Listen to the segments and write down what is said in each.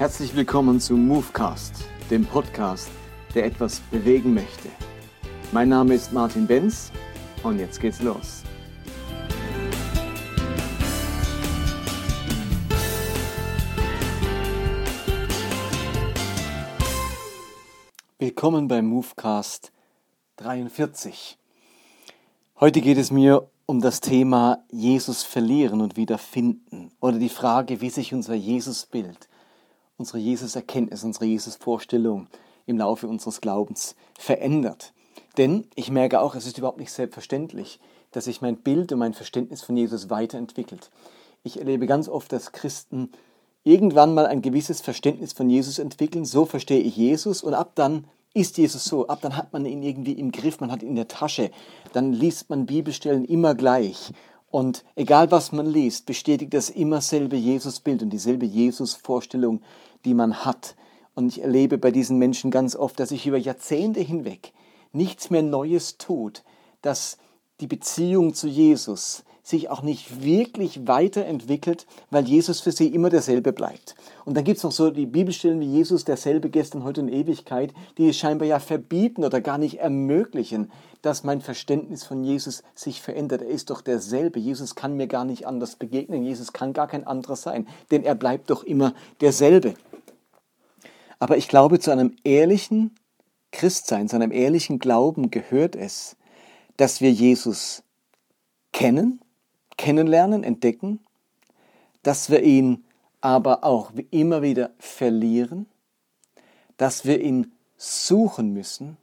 Herzlich willkommen zu Movecast, dem Podcast, der etwas bewegen möchte. Mein Name ist Martin Benz und jetzt geht's los. Willkommen beim Movecast 43. Heute geht es mir um das Thema Jesus verlieren und wieder finden oder die Frage, wie sich unser Jesusbild, unsere Jesus-Erkenntnis, unsere Jesus-Vorstellung im Laufe unseres Glaubens verändert. Denn ich merke auch, es ist überhaupt nicht selbstverständlich, dass sich mein Bild und mein Verständnis von Jesus weiterentwickelt. Ich erlebe ganz oft, dass Christen irgendwann mal ein gewisses Verständnis von Jesus entwickeln, so verstehe ich Jesus und ab dann ist Jesus so, ab dann hat man ihn irgendwie im Griff, man hat ihn in der Tasche, dann liest man Bibelstellen immer gleich und egal was man liest, bestätigt das immer selbe Jesusbild und dieselbe Jesusvorstellung, die man hat. Und ich erlebe bei diesen Menschen ganz oft, dass sich über Jahrzehnte hinweg nichts mehr Neues tut, dass die Beziehung zu Jesus sich auch nicht wirklich weiterentwickelt, weil Jesus für sie immer derselbe bleibt. Und dann gibt es noch so die Bibelstellen wie Jesus derselbe gestern, heute und Ewigkeit, die es scheinbar ja verbieten oder gar nicht ermöglichen, dass mein Verständnis von Jesus sich verändert. Er ist doch derselbe. Jesus kann mir gar nicht anders begegnen. Jesus kann gar kein anderer sein, denn er bleibt doch immer derselbe. Aber ich glaube, zu einem ehrlichen Christsein, zu einem ehrlichen Glauben gehört es, dass wir Jesus kennen, kennenlernen, entdecken, dass wir ihn aber auch immer wieder verlieren, dass wir ihn suchen müssen,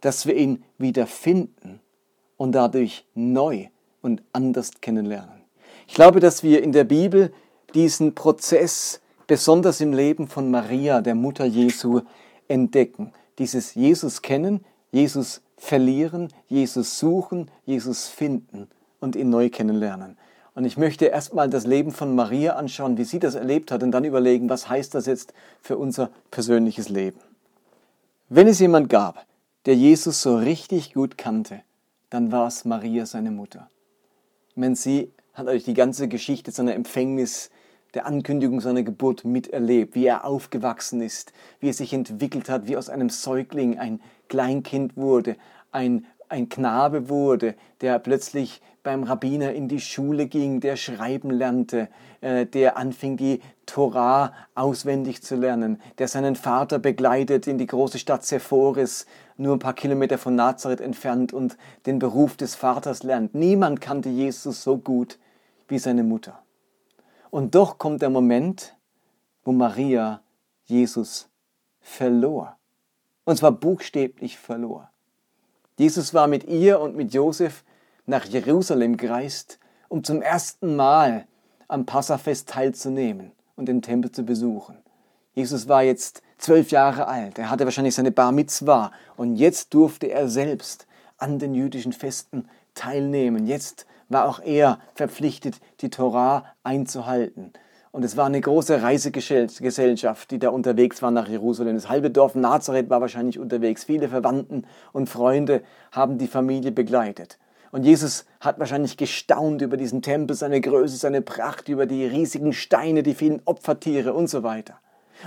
dass wir ihn wieder finden und dadurch neu und anders kennenlernen. Ich glaube, dass wir in der Bibel diesen Prozess besonders im Leben von Maria, der Mutter Jesu, entdecken. Dieses Jesus kennen, Jesus verlieren, Jesus suchen, Jesus finden und ihn neu kennenlernen. Und ich möchte erstmal das Leben von Maria anschauen, wie sie das erlebt hat und dann überlegen, was heißt das jetzt für unser persönliches Leben. Wenn es jemand gab, der Jesus so richtig gut kannte, dann war es Maria, seine Mutter. Ich meine, sie hat euch die ganze Geschichte seiner Empfängnis, der Ankündigung seiner Geburt miterlebt, wie er aufgewachsen ist, wie er sich entwickelt hat, wie aus einem Säugling ein Kleinkind wurde, ein, ein Knabe wurde, der plötzlich beim Rabbiner in die Schule ging, der schreiben lernte, äh, der anfing, die Torah auswendig zu lernen, der seinen Vater begleitet in die große Stadt Sephoris, nur ein paar Kilometer von Nazareth entfernt und den Beruf des Vaters lernt. Niemand kannte Jesus so gut wie seine Mutter. Und doch kommt der Moment, wo Maria Jesus verlor. Und zwar buchstäblich verlor. Jesus war mit ihr und mit Josef nach Jerusalem gereist, um zum ersten Mal am Passafest teilzunehmen und den Tempel zu besuchen. Jesus war jetzt zwölf Jahre alt, er hatte wahrscheinlich seine Bar Mitzvah und jetzt durfte er selbst an den jüdischen Festen teilnehmen. Jetzt war auch er verpflichtet, die Torah einzuhalten. Und es war eine große Reisegesellschaft, die da unterwegs war nach Jerusalem. Das halbe Dorf Nazareth war wahrscheinlich unterwegs. Viele Verwandten und Freunde haben die Familie begleitet. Und Jesus hat wahrscheinlich gestaunt über diesen Tempel, seine Größe, seine Pracht, über die riesigen Steine, die vielen Opfertiere und so weiter.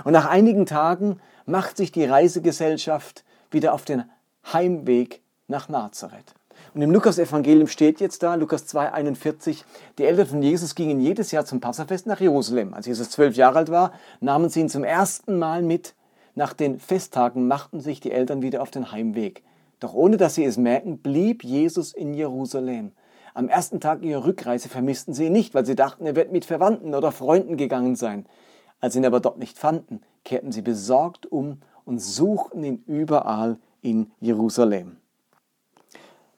Und nach einigen Tagen macht sich die Reisegesellschaft wieder auf den Heimweg nach Nazareth. Und im Lukas-Evangelium steht jetzt da, Lukas 2,41, die Eltern von Jesus gingen jedes Jahr zum Passafest nach Jerusalem. Als Jesus zwölf Jahre alt war, nahmen sie ihn zum ersten Mal mit. Nach den Festtagen machten sich die Eltern wieder auf den Heimweg. Doch ohne dass sie es merken, blieb Jesus in Jerusalem. Am ersten Tag ihrer Rückreise vermissten sie ihn nicht, weil sie dachten, er wird mit Verwandten oder Freunden gegangen sein. Als sie ihn aber dort nicht fanden, kehrten sie besorgt um und suchten ihn überall in Jerusalem.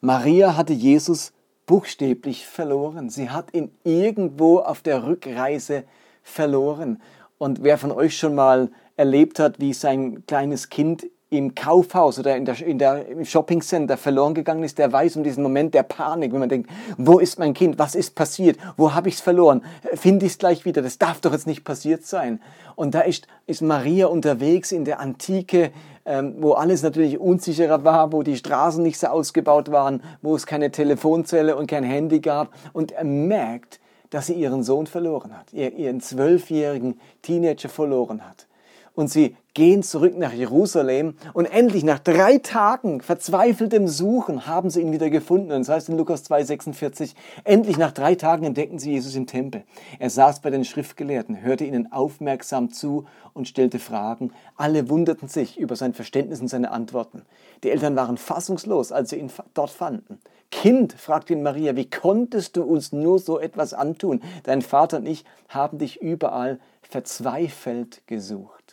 Maria hatte Jesus buchstäblich verloren. Sie hat ihn irgendwo auf der Rückreise verloren. Und wer von euch schon mal erlebt hat, wie sein kleines Kind im Kaufhaus oder in der, in der, im Shoppingcenter verloren gegangen ist, der weiß um diesen Moment der Panik, wenn man denkt, wo ist mein Kind, was ist passiert, wo habe ich es verloren, finde ich es gleich wieder, das darf doch jetzt nicht passiert sein. Und da ist, ist Maria unterwegs in der Antike, ähm, wo alles natürlich unsicherer war, wo die Straßen nicht so ausgebaut waren, wo es keine Telefonzelle und kein Handy gab. Und er merkt, dass sie ihren Sohn verloren hat, ihren zwölfjährigen Teenager verloren hat. Und sie gehen zurück nach Jerusalem und endlich nach drei Tagen verzweifeltem Suchen haben sie ihn wieder gefunden. Und das heißt in Lukas 2,46, endlich nach drei Tagen entdeckten sie Jesus im Tempel. Er saß bei den Schriftgelehrten, hörte ihnen aufmerksam zu und stellte Fragen. Alle wunderten sich über sein Verständnis und seine Antworten. Die Eltern waren fassungslos, als sie ihn dort fanden. Kind, fragte ihn Maria, wie konntest du uns nur so etwas antun? Dein Vater und ich haben dich überall verzweifelt gesucht.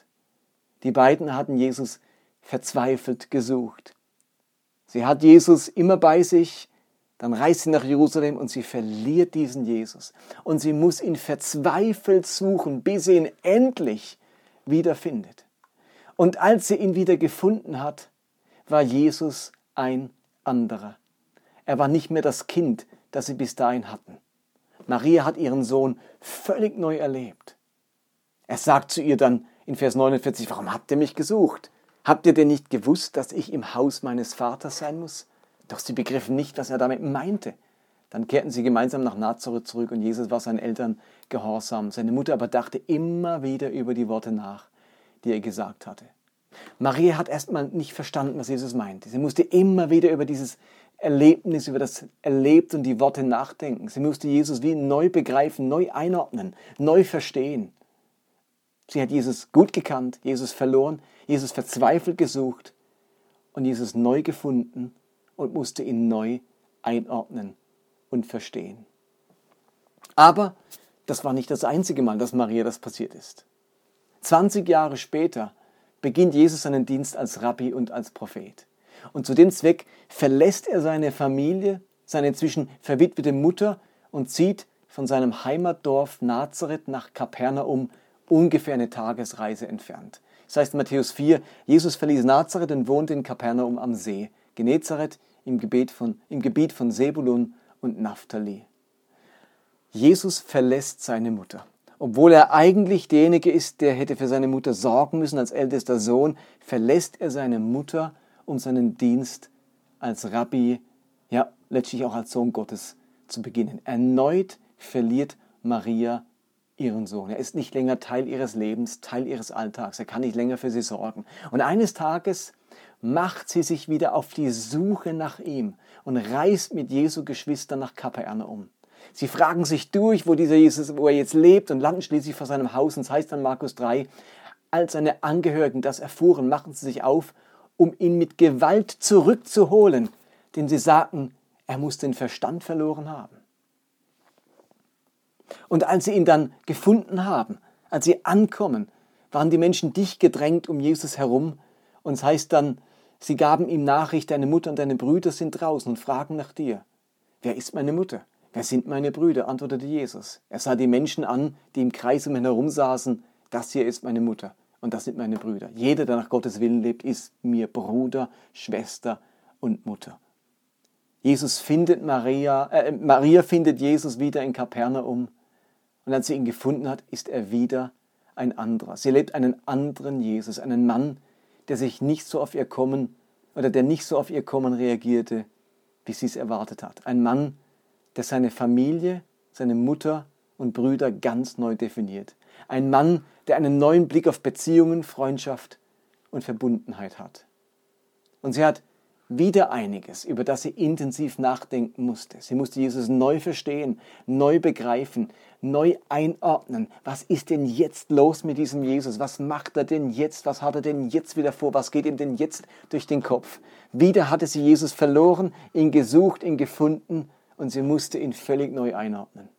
Die beiden hatten Jesus verzweifelt gesucht. Sie hat Jesus immer bei sich, dann reist sie nach Jerusalem und sie verliert diesen Jesus. Und sie muss ihn verzweifelt suchen, bis sie ihn endlich wiederfindet. Und als sie ihn wieder gefunden hat, war Jesus ein anderer. Er war nicht mehr das Kind, das sie bis dahin hatten. Maria hat ihren Sohn völlig neu erlebt. Er sagt zu ihr dann in Vers 49, warum habt ihr mich gesucht? Habt ihr denn nicht gewusst, dass ich im Haus meines Vaters sein muss? Doch sie begriffen nicht, was er damit meinte. Dann kehrten sie gemeinsam nach Nazareth zurück und Jesus war seinen Eltern gehorsam. Seine Mutter aber dachte immer wieder über die Worte nach, die er gesagt hatte. Maria hat erstmal nicht verstanden, was Jesus meinte. Sie musste immer wieder über dieses Erlebnis, über das Erlebt und die Worte nachdenken. Sie musste Jesus wie neu begreifen, neu einordnen, neu verstehen. Sie hat Jesus gut gekannt, Jesus verloren, Jesus verzweifelt gesucht und Jesus neu gefunden und musste ihn neu einordnen und verstehen. Aber das war nicht das einzige Mal, dass Maria das passiert ist. 20 Jahre später beginnt Jesus seinen Dienst als Rabbi und als Prophet. Und zu dem Zweck verlässt er seine Familie, seine inzwischen verwitwete Mutter und zieht von seinem Heimatdorf Nazareth nach Kapernaum, ungefähr eine Tagesreise entfernt. Das heißt in Matthäus 4, Jesus verließ Nazareth und wohnte in Kapernaum am See, Genezareth im Gebiet von, im Gebiet von Sebulun und Naphtali. Jesus verlässt seine Mutter. Obwohl er eigentlich derjenige ist, der hätte für seine Mutter sorgen müssen als ältester Sohn, verlässt er seine Mutter, um seinen Dienst als Rabbi, ja letztlich auch als Sohn Gottes zu beginnen. Erneut verliert Maria ihren Sohn. Er ist nicht länger Teil ihres Lebens, Teil ihres Alltags. Er kann nicht länger für sie sorgen. Und eines Tages macht sie sich wieder auf die Suche nach ihm und reist mit Jesu Geschwistern nach Kapernaum. Sie fragen sich durch, wo dieser Jesus, wo er jetzt lebt und landen schließlich vor seinem Haus. Und es heißt dann Markus 3, als seine Angehörigen das erfuhren, machten sie sich auf, um ihn mit Gewalt zurückzuholen, denn sie sagten, er muss den Verstand verloren haben. Und als sie ihn dann gefunden haben, als sie ankommen, waren die Menschen dicht gedrängt um Jesus herum. Und es heißt dann, sie gaben ihm Nachricht, deine Mutter und deine Brüder sind draußen und fragen nach dir. Wer ist meine Mutter? Wer sind meine Brüder? antwortete Jesus. Er sah die Menschen an, die im Kreis um ihn herum saßen. Das hier ist meine Mutter und das sind meine Brüder. Jeder, der nach Gottes Willen lebt, ist mir Bruder, Schwester und Mutter. Jesus findet Maria, äh, Maria findet Jesus wieder in Kapernaum und als sie ihn gefunden hat, ist er wieder ein anderer. Sie lebt einen anderen Jesus, einen Mann, der sich nicht so auf ihr Kommen oder der nicht so auf ihr Kommen reagierte, wie sie es erwartet hat. Ein Mann, der seine Familie, seine Mutter und Brüder ganz neu definiert. Ein Mann, der einen neuen Blick auf Beziehungen, Freundschaft und Verbundenheit hat. Und sie hat wieder einiges, über das sie intensiv nachdenken musste. Sie musste Jesus neu verstehen, neu begreifen, neu einordnen. Was ist denn jetzt los mit diesem Jesus? Was macht er denn jetzt? Was hat er denn jetzt wieder vor? Was geht ihm denn jetzt durch den Kopf? Wieder hatte sie Jesus verloren, ihn gesucht, ihn gefunden und sie musste ihn völlig neu einordnen.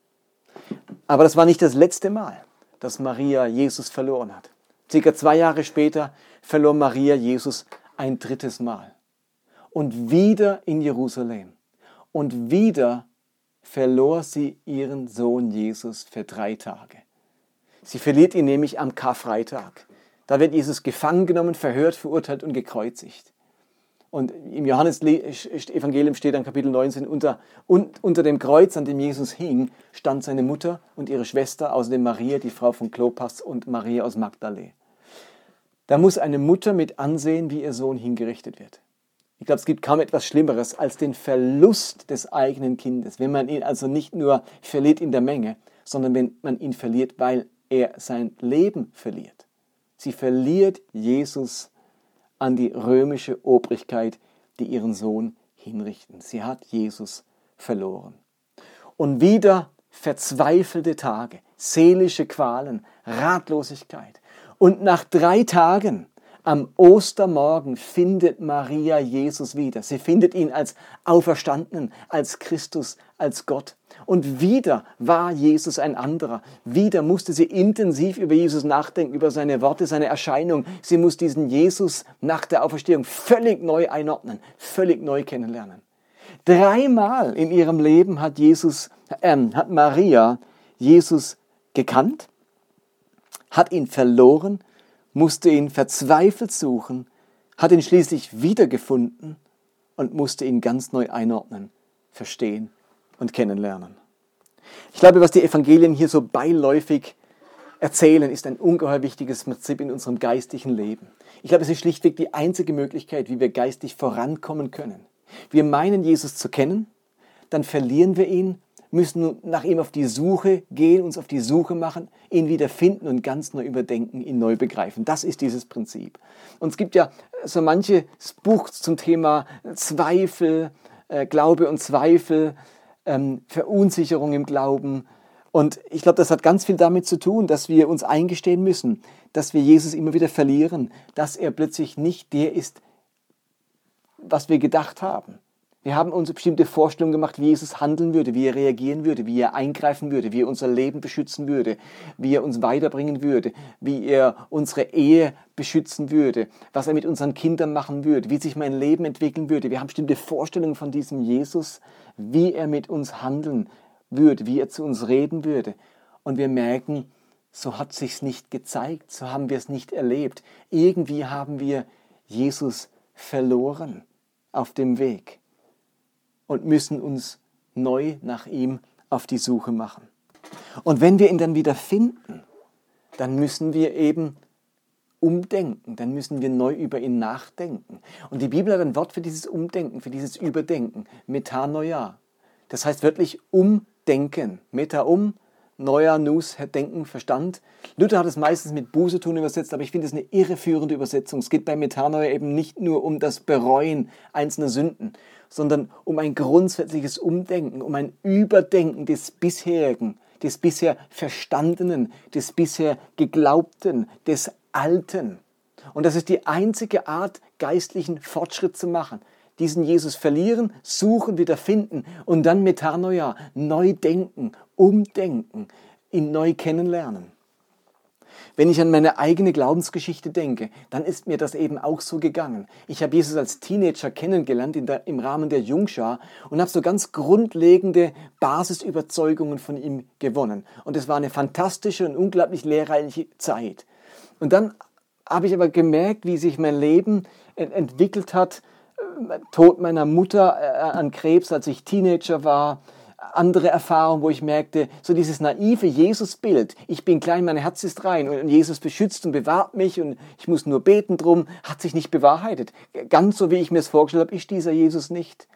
Aber das war nicht das letzte Mal, dass Maria Jesus verloren hat. Circa zwei Jahre später verlor Maria Jesus ein drittes Mal. Und wieder in Jerusalem. Und wieder verlor sie ihren Sohn Jesus für drei Tage. Sie verliert ihn nämlich am Karfreitag. Da wird Jesus gefangen genommen, verhört, verurteilt und gekreuzigt. Und im Johannesevangelium steht dann Kapitel 19, unter, unter dem Kreuz, an dem Jesus hing, stand seine Mutter und ihre Schwester, außerdem Maria, die Frau von Klopas und Maria aus Magdalä. Da muss eine Mutter mit ansehen, wie ihr Sohn hingerichtet wird. Ich glaube, es gibt kaum etwas Schlimmeres als den Verlust des eigenen Kindes, wenn man ihn also nicht nur verliert in der Menge, sondern wenn man ihn verliert, weil er sein Leben verliert. Sie verliert Jesus an die römische Obrigkeit, die ihren Sohn hinrichten. Sie hat Jesus verloren. Und wieder verzweifelte Tage, seelische Qualen, Ratlosigkeit. Und nach drei Tagen am Ostermorgen findet Maria Jesus wieder. Sie findet ihn als Auferstandenen, als Christus, als Gott. Und wieder war Jesus ein anderer. Wieder musste sie intensiv über Jesus nachdenken, über seine Worte, seine Erscheinung. Sie muss diesen Jesus nach der Auferstehung völlig neu einordnen, völlig neu kennenlernen. Dreimal in ihrem Leben hat Jesus, äh, hat Maria Jesus gekannt, hat ihn verloren musste ihn verzweifelt suchen, hat ihn schließlich wiedergefunden und musste ihn ganz neu einordnen, verstehen und kennenlernen. Ich glaube, was die Evangelien hier so beiläufig erzählen, ist ein ungeheuer wichtiges Prinzip in unserem geistlichen Leben. Ich glaube, es ist schlichtweg die einzige Möglichkeit, wie wir geistig vorankommen können. Wir meinen, Jesus zu kennen, dann verlieren wir ihn müssen nach ihm auf die Suche gehen, uns auf die Suche machen, ihn wieder finden und ganz neu überdenken, ihn neu begreifen. Das ist dieses Prinzip. Und es gibt ja so manches Buch zum Thema Zweifel, äh, Glaube und Zweifel, ähm, Verunsicherung im Glauben. Und ich glaube, das hat ganz viel damit zu tun, dass wir uns eingestehen müssen, dass wir Jesus immer wieder verlieren, dass er plötzlich nicht der ist, was wir gedacht haben. Wir haben uns bestimmte Vorstellungen gemacht, wie Jesus handeln würde, wie er reagieren würde, wie er eingreifen würde, wie er unser Leben beschützen würde, wie er uns weiterbringen würde, wie er unsere Ehe beschützen würde, was er mit unseren Kindern machen würde, wie sich mein Leben entwickeln würde. Wir haben bestimmte Vorstellungen von diesem Jesus, wie er mit uns handeln würde, wie er zu uns reden würde. Und wir merken, so hat sich's nicht gezeigt, so haben wir es nicht erlebt. Irgendwie haben wir Jesus verloren auf dem Weg und müssen uns neu nach ihm auf die Suche machen. Und wenn wir ihn dann wieder finden, dann müssen wir eben umdenken, dann müssen wir neu über ihn nachdenken. Und die Bibel hat ein Wort für dieses Umdenken, für dieses Überdenken, Metanoia. Das heißt wirklich umdenken. Meta um, neuer Nus, Denken, Verstand. Luther hat es meistens mit Buße tun übersetzt, aber ich finde es eine irreführende Übersetzung. Es geht bei Metanoia eben nicht nur um das Bereuen einzelner Sünden, sondern um ein grundsätzliches Umdenken, um ein Überdenken des bisherigen, des bisher Verstandenen, des bisher Geglaubten, des Alten. Und das ist die einzige Art, geistlichen Fortschritt zu machen. Diesen Jesus verlieren, suchen, wieder finden und dann Metanoia, neu denken, umdenken, ihn neu kennenlernen. Wenn ich an meine eigene Glaubensgeschichte denke, dann ist mir das eben auch so gegangen. Ich habe Jesus als Teenager kennengelernt der, im Rahmen der Jungschar und habe so ganz grundlegende Basisüberzeugungen von ihm gewonnen. Und es war eine fantastische und unglaublich lehrreiche Zeit. Und dann habe ich aber gemerkt, wie sich mein Leben entwickelt hat. Tod meiner Mutter äh, an Krebs, als ich Teenager war, andere Erfahrungen, wo ich merkte, so dieses naive Jesus-Bild, ich bin klein, mein Herz ist rein und Jesus beschützt und bewahrt mich und ich muss nur beten drum, hat sich nicht bewahrheitet. Ganz so, wie ich mir es vorgestellt habe, ist dieser Jesus nicht.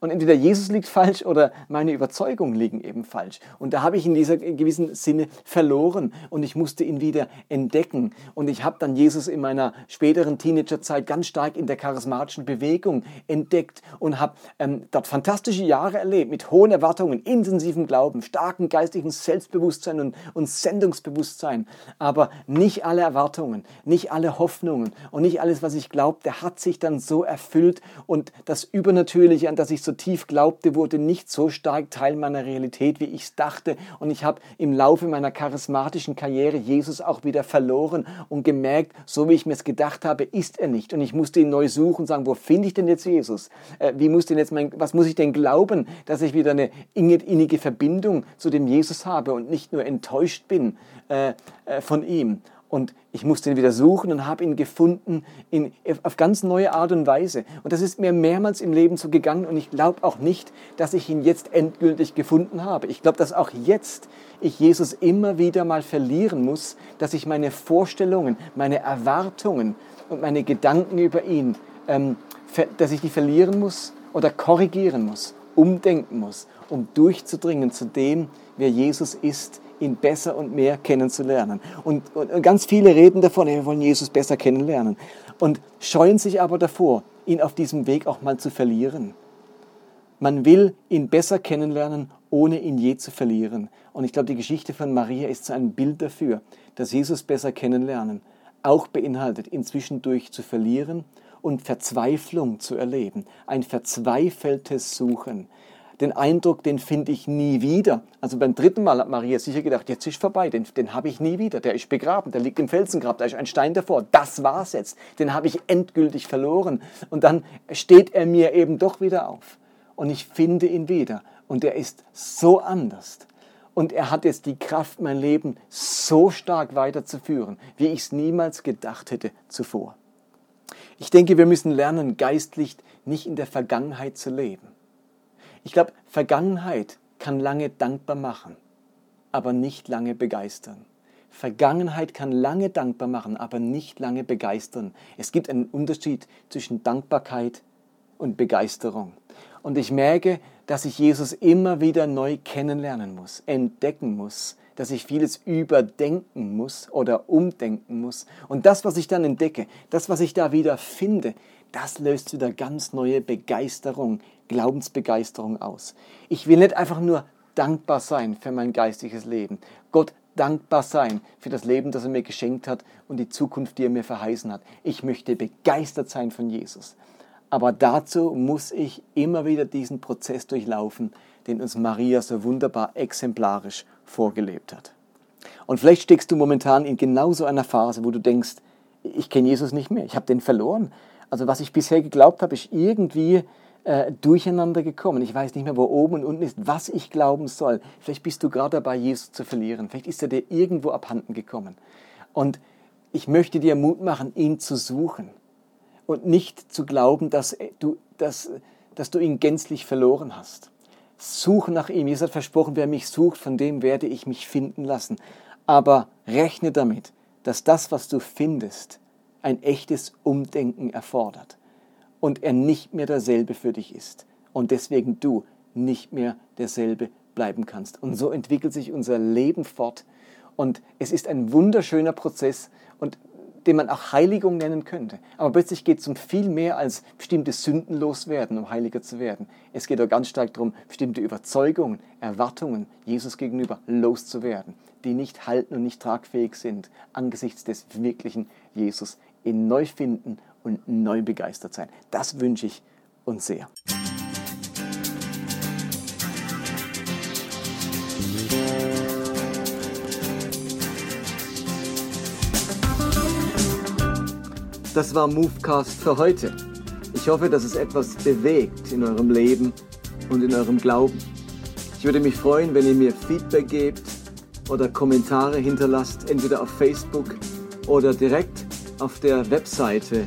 Und entweder Jesus liegt falsch oder meine Überzeugungen liegen eben falsch. Und da habe ich in dieser gewissen Sinne verloren und ich musste ihn wieder entdecken. Und ich habe dann Jesus in meiner späteren Teenagerzeit ganz stark in der charismatischen Bewegung entdeckt und habe ähm, dort fantastische Jahre erlebt mit hohen Erwartungen, intensivem Glauben, starkem geistlichen Selbstbewusstsein und, und Sendungsbewusstsein. Aber nicht alle Erwartungen, nicht alle Hoffnungen und nicht alles, was ich glaubte, hat sich dann so erfüllt und das Übernatürliche, an das ich so so tief glaubte, wurde nicht so stark Teil meiner Realität, wie ich es dachte. Und ich habe im Laufe meiner charismatischen Karriere Jesus auch wieder verloren und gemerkt, so wie ich mir es gedacht habe, ist er nicht. Und ich musste ihn neu suchen und sagen, wo finde ich denn jetzt Jesus? Äh, wie muss denn jetzt mein, was muss ich denn glauben, dass ich wieder eine innige Verbindung zu dem Jesus habe und nicht nur enttäuscht bin äh, äh, von ihm? Und ich musste ihn wieder suchen und habe ihn gefunden in, auf ganz neue Art und Weise. Und das ist mir mehrmals im Leben so gegangen und ich glaube auch nicht, dass ich ihn jetzt endgültig gefunden habe. Ich glaube, dass auch jetzt ich Jesus immer wieder mal verlieren muss, dass ich meine Vorstellungen, meine Erwartungen und meine Gedanken über ihn ähm, dass ich die verlieren muss oder korrigieren muss, umdenken muss, um durchzudringen zu dem, wer Jesus ist, ihn besser und mehr kennenzulernen. Und, und, ganz viele reden davon, wir wollen Jesus besser kennenlernen und scheuen sich aber davor, ihn auf diesem Weg auch mal zu verlieren. Man will ihn besser kennenlernen, ohne ihn je zu verlieren. Und ich glaube, die Geschichte von Maria ist so ein Bild dafür, dass Jesus besser kennenlernen auch beinhaltet, ihn zwischendurch zu verlieren und Verzweiflung zu erleben, ein verzweifeltes Suchen. Den Eindruck, den finde ich nie wieder. Also beim dritten Mal hat Maria sicher gedacht, jetzt ist vorbei, den, den habe ich nie wieder. Der ist begraben, der liegt im Felsengrab, da ist ein Stein davor. Das war's jetzt. Den habe ich endgültig verloren. Und dann steht er mir eben doch wieder auf und ich finde ihn wieder. Und er ist so anders. Und er hat jetzt die Kraft, mein Leben so stark weiterzuführen, wie ich es niemals gedacht hätte zuvor. Ich denke, wir müssen lernen, geistlich nicht in der Vergangenheit zu leben. Ich glaube, Vergangenheit kann lange dankbar machen, aber nicht lange begeistern. Vergangenheit kann lange dankbar machen, aber nicht lange begeistern. Es gibt einen Unterschied zwischen Dankbarkeit und Begeisterung. Und ich merke, dass ich Jesus immer wieder neu kennenlernen muss, entdecken muss, dass ich vieles überdenken muss oder umdenken muss. Und das, was ich dann entdecke, das, was ich da wieder finde, das löst wieder ganz neue Begeisterung, Glaubensbegeisterung aus. Ich will nicht einfach nur dankbar sein für mein geistiges Leben. Gott dankbar sein für das Leben, das er mir geschenkt hat und die Zukunft, die er mir verheißen hat. Ich möchte begeistert sein von Jesus. Aber dazu muss ich immer wieder diesen Prozess durchlaufen, den uns Maria so wunderbar exemplarisch vorgelebt hat. Und vielleicht steckst du momentan in genau so einer Phase, wo du denkst, ich kenne Jesus nicht mehr, ich habe den verloren. Also was ich bisher geglaubt habe, ist irgendwie äh, durcheinander gekommen. Ich weiß nicht mehr, wo oben und unten ist, was ich glauben soll. Vielleicht bist du gerade dabei, Jesus zu verlieren. Vielleicht ist er dir irgendwo abhanden gekommen. Und ich möchte dir Mut machen, ihn zu suchen und nicht zu glauben, dass du, dass, dass du ihn gänzlich verloren hast. Suche nach ihm. Jesus hat versprochen, wer mich sucht, von dem werde ich mich finden lassen. Aber rechne damit, dass das, was du findest, ein echtes Umdenken erfordert und er nicht mehr derselbe für dich ist und deswegen du nicht mehr derselbe bleiben kannst. Und so entwickelt sich unser Leben fort und es ist ein wunderschöner Prozess und den man auch Heiligung nennen könnte. Aber plötzlich geht es um viel mehr als bestimmte Sünden loswerden, um heiliger zu werden. Es geht auch ganz stark darum, bestimmte Überzeugungen, Erwartungen Jesus gegenüber loszuwerden, die nicht halten und nicht tragfähig sind angesichts des wirklichen Jesus. In neu finden und neu begeistert sein. Das wünsche ich uns sehr. Das war Movecast für heute. Ich hoffe, dass es etwas bewegt in eurem Leben und in eurem Glauben. Ich würde mich freuen, wenn ihr mir Feedback gebt oder Kommentare hinterlasst, entweder auf Facebook oder direkt auf der Webseite